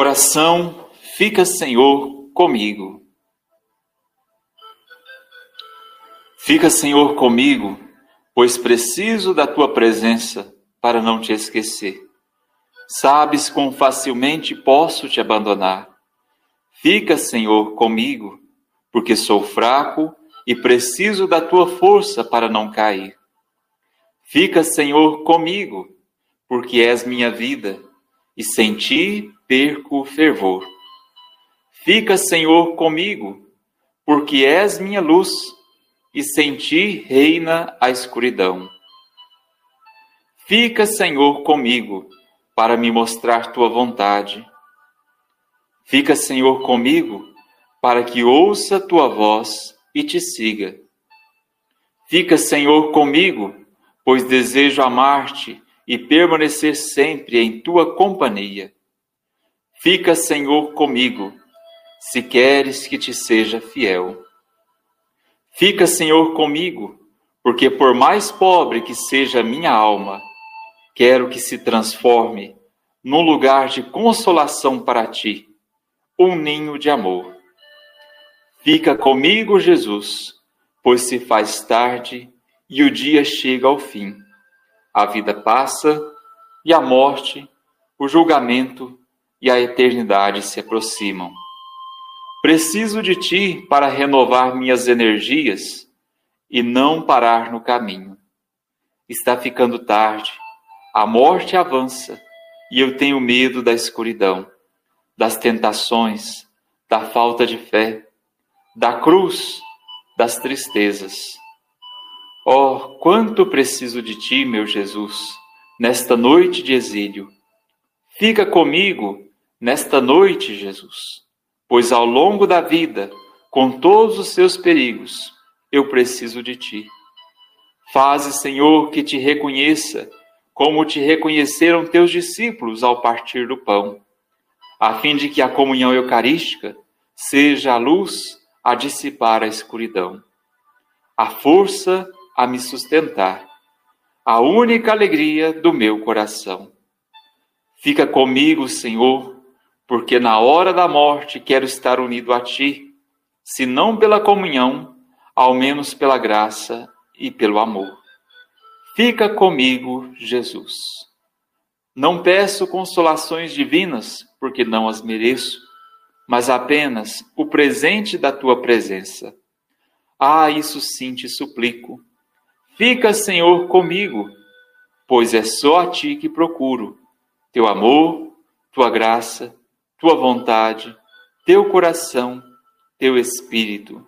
Oração, fica, Senhor, comigo. Fica, Senhor, comigo, pois preciso da tua presença para não te esquecer. Sabes quão facilmente posso te abandonar. Fica, Senhor, comigo, porque sou fraco e preciso da tua força para não cair. Fica, Senhor, comigo, porque és minha vida e sem ti perco o fervor. Fica, Senhor, comigo, porque és minha luz, e sem ti reina a escuridão. Fica, Senhor, comigo, para me mostrar tua vontade. Fica, Senhor, comigo, para que ouça tua voz e te siga. Fica, Senhor, comigo, pois desejo amar-te e permanecer sempre em tua companhia. Fica, Senhor, comigo, se queres que te seja fiel. Fica, Senhor, comigo, porque por mais pobre que seja minha alma, quero que se transforme num lugar de consolação para ti, um ninho de amor. Fica comigo, Jesus, pois se faz tarde e o dia chega ao fim. A vida passa e a morte, o julgamento e a eternidade se aproximam. Preciso de ti para renovar minhas energias e não parar no caminho. Está ficando tarde, a morte avança e eu tenho medo da escuridão, das tentações, da falta de fé, da cruz, das tristezas. Oh, quanto preciso de ti, meu Jesus, nesta noite de exílio. Fica comigo nesta noite, Jesus, pois ao longo da vida, com todos os seus perigos, eu preciso de ti. Faze, Senhor, que te reconheça, como te reconheceram teus discípulos ao partir do pão, a fim de que a comunhão eucarística seja a luz a dissipar a escuridão, a força a me sustentar, a única alegria do meu coração. Fica comigo, Senhor, porque na hora da morte quero estar unido a Ti, se não pela comunhão, ao menos pela graça e pelo amor. Fica comigo, Jesus. Não peço consolações divinas, porque não as mereço, mas apenas o presente da tua presença. Ah, isso sim te suplico Fica, Senhor, comigo, pois é só a ti que procuro. Teu amor, tua graça, tua vontade, teu coração, teu espírito.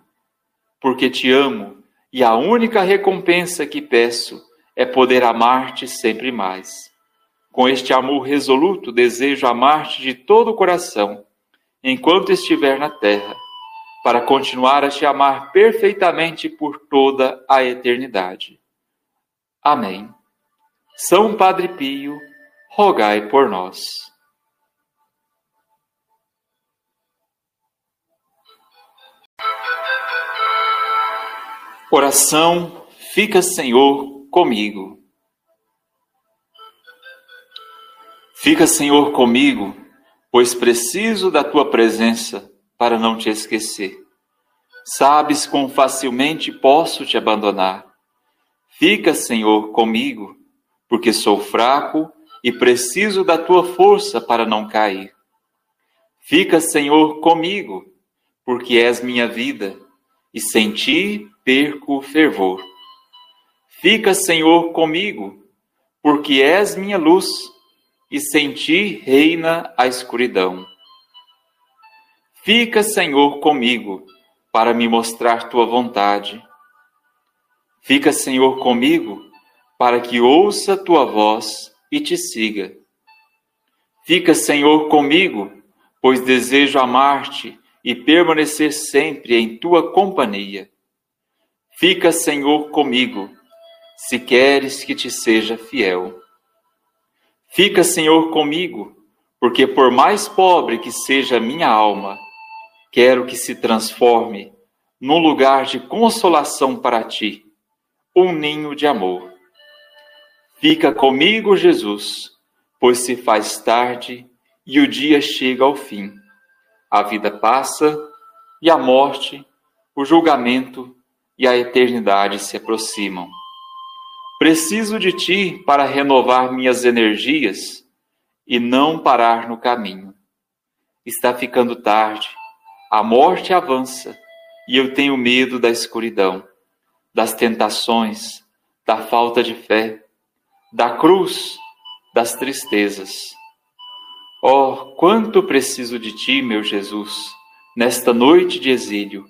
Porque te amo e a única recompensa que peço é poder amar-te sempre mais. Com este amor resoluto, desejo amar-te de todo o coração, enquanto estiver na terra, para continuar a te amar perfeitamente por toda a eternidade. Amém. São Padre Pio, rogai por nós. Oração, fica Senhor comigo. Fica Senhor comigo, pois preciso da tua presença para não te esquecer. Sabes quão facilmente posso te abandonar Fica, Senhor, comigo, porque sou fraco e preciso da tua força para não cair. Fica, Senhor, comigo, porque és minha vida, e sem ti perco o fervor. Fica, Senhor, comigo, porque és minha luz, e sem ti reina a escuridão. Fica, Senhor, comigo, para me mostrar tua vontade Fica, Senhor, comigo, para que ouça tua voz e te siga. Fica, Senhor, comigo, pois desejo amar-te e permanecer sempre em tua companhia. Fica, Senhor, comigo, se queres que te seja fiel. Fica, Senhor, comigo, porque por mais pobre que seja minha alma, quero que se transforme num lugar de consolação para ti um ninho de amor. Fica comigo, Jesus, pois se faz tarde e o dia chega ao fim. A vida passa e a morte, o julgamento e a eternidade se aproximam. Preciso de ti para renovar minhas energias e não parar no caminho. Está ficando tarde, a morte avança e eu tenho medo da escuridão, das tentações, da falta de fé, da cruz, das tristezas. Oh, quanto preciso de ti, meu Jesus, nesta noite de exílio.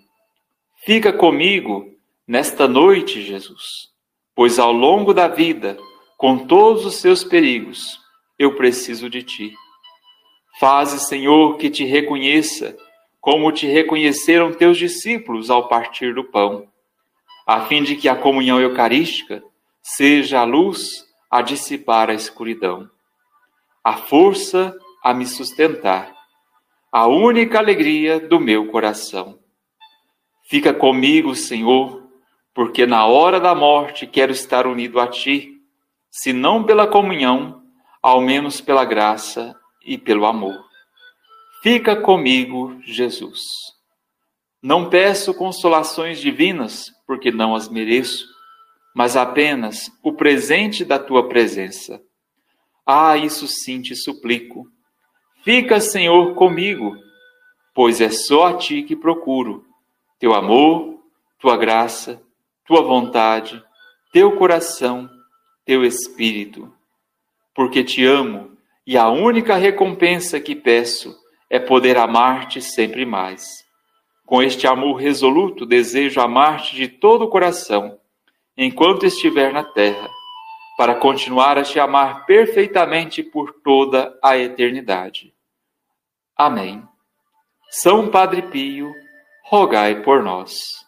Fica comigo nesta noite, Jesus, pois ao longo da vida, com todos os seus perigos, eu preciso de ti. Faze, Senhor, que te reconheça, como te reconheceram teus discípulos ao partir do pão, a fim de que a comunhão eucarística seja a luz a dissipar a escuridão, a força a me sustentar, a única alegria do meu coração. Fica comigo, Senhor, porque na hora da morte quero estar unido a Ti, se não pela comunhão, ao menos pela graça e pelo amor. Fica comigo, Jesus. Não peço consolações divinas, porque não as mereço, mas apenas o presente da tua presença. Ah, isso sim te suplico. Fica, Senhor, comigo, pois é só a ti que procuro. Teu amor, tua graça, tua vontade, teu coração, teu espírito. Porque te amo e a única recompensa que peço é poder amar-te sempre mais. Com este amor resoluto, desejo amar-te de todo o coração, enquanto estiver na terra, para continuar a te amar perfeitamente por toda a eternidade. Amém. São Padre Pio, rogai por nós.